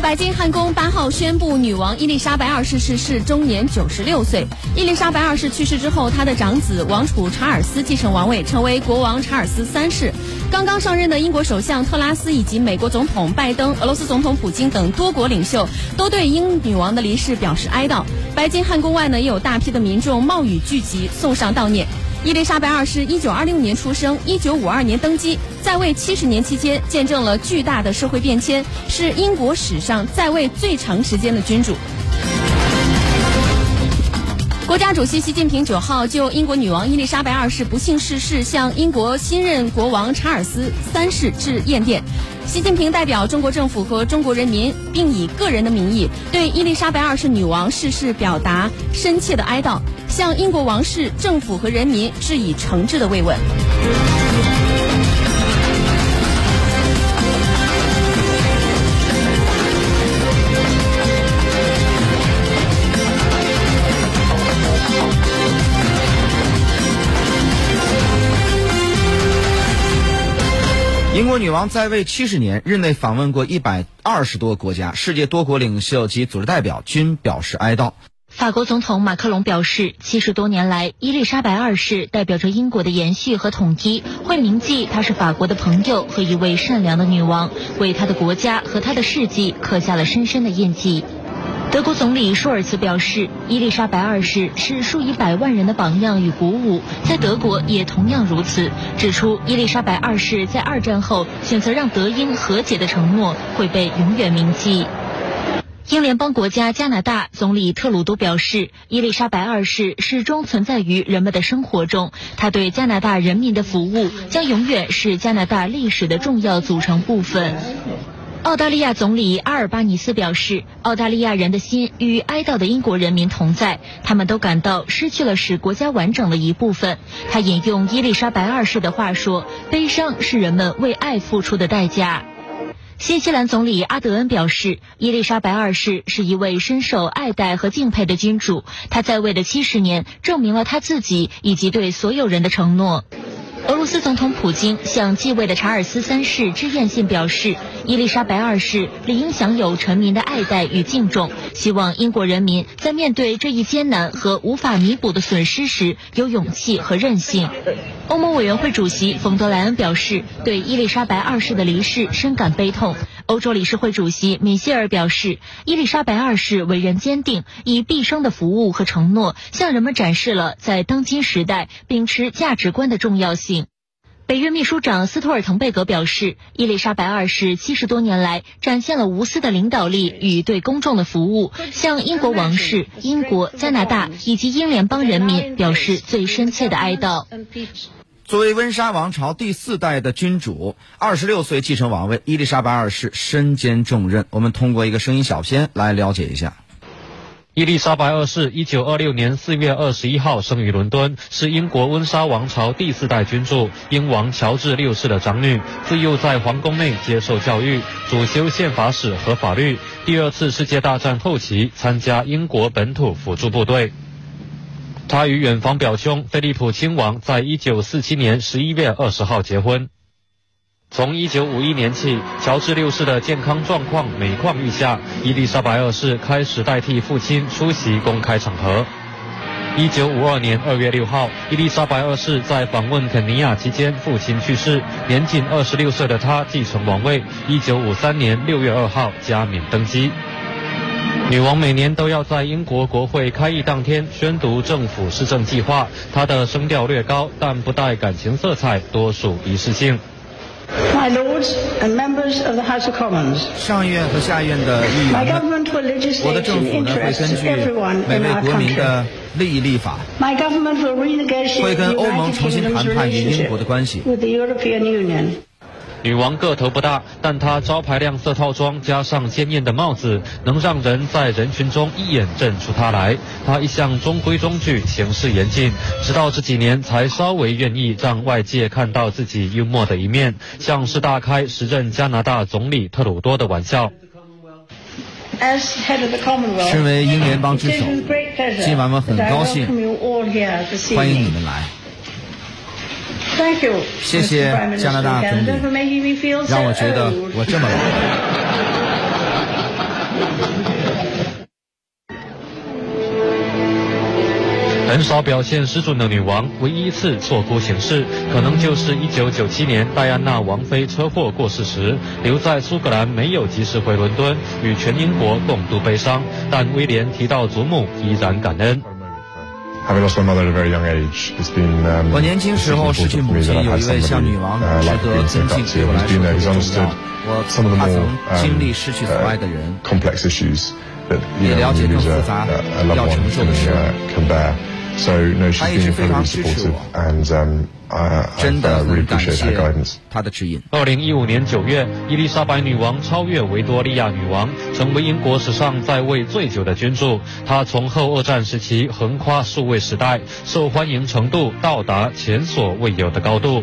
白金汉宫八号宣布，女王伊丽莎白二世逝世，终年九十六岁。伊丽莎白二世去世之后，她的长子王储查尔斯继承王位，成为国王查尔斯三世。刚刚上任的英国首相特拉斯以及美国总统拜登、俄罗斯总统普京等多国领袖都对英女王的离世表示哀悼。白金汉宫外呢，也有大批的民众冒雨聚集，送上悼念。伊丽莎白二世一九二六年出生，一九五二年登基，在位七十年期间，见证了巨大的社会变迁，是英国史上在位最长时间的君主。国家主席习近平九号就英国女王伊丽莎白二世不幸逝世，向英国新任国王查尔斯三世致唁电。习近平代表中国政府和中国人民，并以个人的名义对伊丽莎白二世女王逝世表达深切的哀悼。向英国王室、政府和人民致以诚挚的慰问。国女王在位七十年，日内访问过一百二十多个国家，世界多国领袖及组织代表均表示哀悼。法国总统马克龙表示，七十多年来，伊丽莎白二世代表着英国的延续和统一，会铭记她是法国的朋友和一位善良的女王，为她的国家和她的事迹刻下了深深的印记。德国总理舒尔茨表示，伊丽莎白二世是数以百万人的榜样与鼓舞，在德国也同样如此。指出，伊丽莎白二世在二战后选择让德英和解的承诺会被永远铭记。英联邦国家加拿大总理特鲁多表示，伊丽莎白二世始终存在于人们的生活中，她对加拿大人民的服务将永远是加拿大历史的重要组成部分。澳大利亚总理阿尔巴尼斯表示，澳大利亚人的心与哀悼的英国人民同在，他们都感到失去了使国家完整的一部分。他引用伊丽莎白二世的话说：“悲伤是人们为爱付出的代价。”新西兰总理阿德恩表示，伊丽莎白二世是一位深受爱戴和敬佩的君主。他在位的七十年，证明了他自己以及对所有人的承诺。俄罗斯总统普京向继位的查尔斯三世致唁信表示，伊丽莎白二世理应享有臣民的爱戴与敬重，希望英国人民在面对这一艰难和无法弥补的损失时有勇气和韧性。欧盟委员会主席冯德莱恩表示，对伊丽莎白二世的离世深感悲痛。欧洲理事会主席米歇尔表示，伊丽莎白二世为人坚定，以毕生的服务和承诺，向人们展示了在当今时代秉持价值观的重要性。北约秘书长斯托尔滕贝格表示，伊丽莎白二世七十多年来展现了无私的领导力与对公众的服务，向英国王室、英国、加拿大以及英联邦人民表示最深切的哀悼。作为温莎王朝第四代的君主，二十六岁继承王位，伊丽莎白二世身兼重任。我们通过一个声音小片来了解一下。伊丽莎白二世一九二六年四月二十一号生于伦敦，是英国温莎王朝第四代君主，英王乔治六世的长女。自幼在皇宫内接受教育，主修宪法史和法律。第二次世界大战后期，参加英国本土辅助部队。他与远房表兄菲利普亲王在一九四七年十一月二十号结婚。从一九五一年起，乔治六世的健康状况每况愈下，伊丽莎白二世开始代替父亲出席公开场合。一九五二年二月六号，伊丽莎白二世在访问肯尼亚期间，父亲去世，年仅二十六岁的她继承王位。一九五三年六月二号加冕登基。女王每年都要在英国国会开议当天宣读政府施政计划，她的声调略高，但不带感情色彩，多属仪式性。My lords and members of the House of Commons，上院和下院的议员们，我的政府呢会根据每位国民的利益立法，会跟欧盟重新谈判与英国的关系。女王个头不大，但她招牌亮色套装加上鲜艳的帽子，能让人在人群中一眼认出她来。她一向中规中矩，行事严谨，直到这几年才稍微愿意让外界看到自己幽默的一面，像是大开时任加拿大总理特鲁多的玩笑。身为英联邦之首，今晚我很高兴，欢迎你们来。谢谢加拿大总理，让我觉得我这么老。很少表现失准的女王，唯一一次错估形势，可能就是1997年戴安娜王妃车祸过世时，留在苏格兰没有及时回伦敦，与全英国共度悲伤。但威廉提到祖母，依然感恩。我年轻时候失去母亲，有一位像女王值得尊敬，对我来说很重要。我他曾经历失去所爱的人，也了解更复杂要承受的事。他一直非常支持我，真的很感谢他的指引。二零一五年九月，伊丽莎白女王超越维多利亚女王，成为英国史上在位最久的君主。她从后二战时期横跨数位时代，受欢迎程度到达前所未有的高度。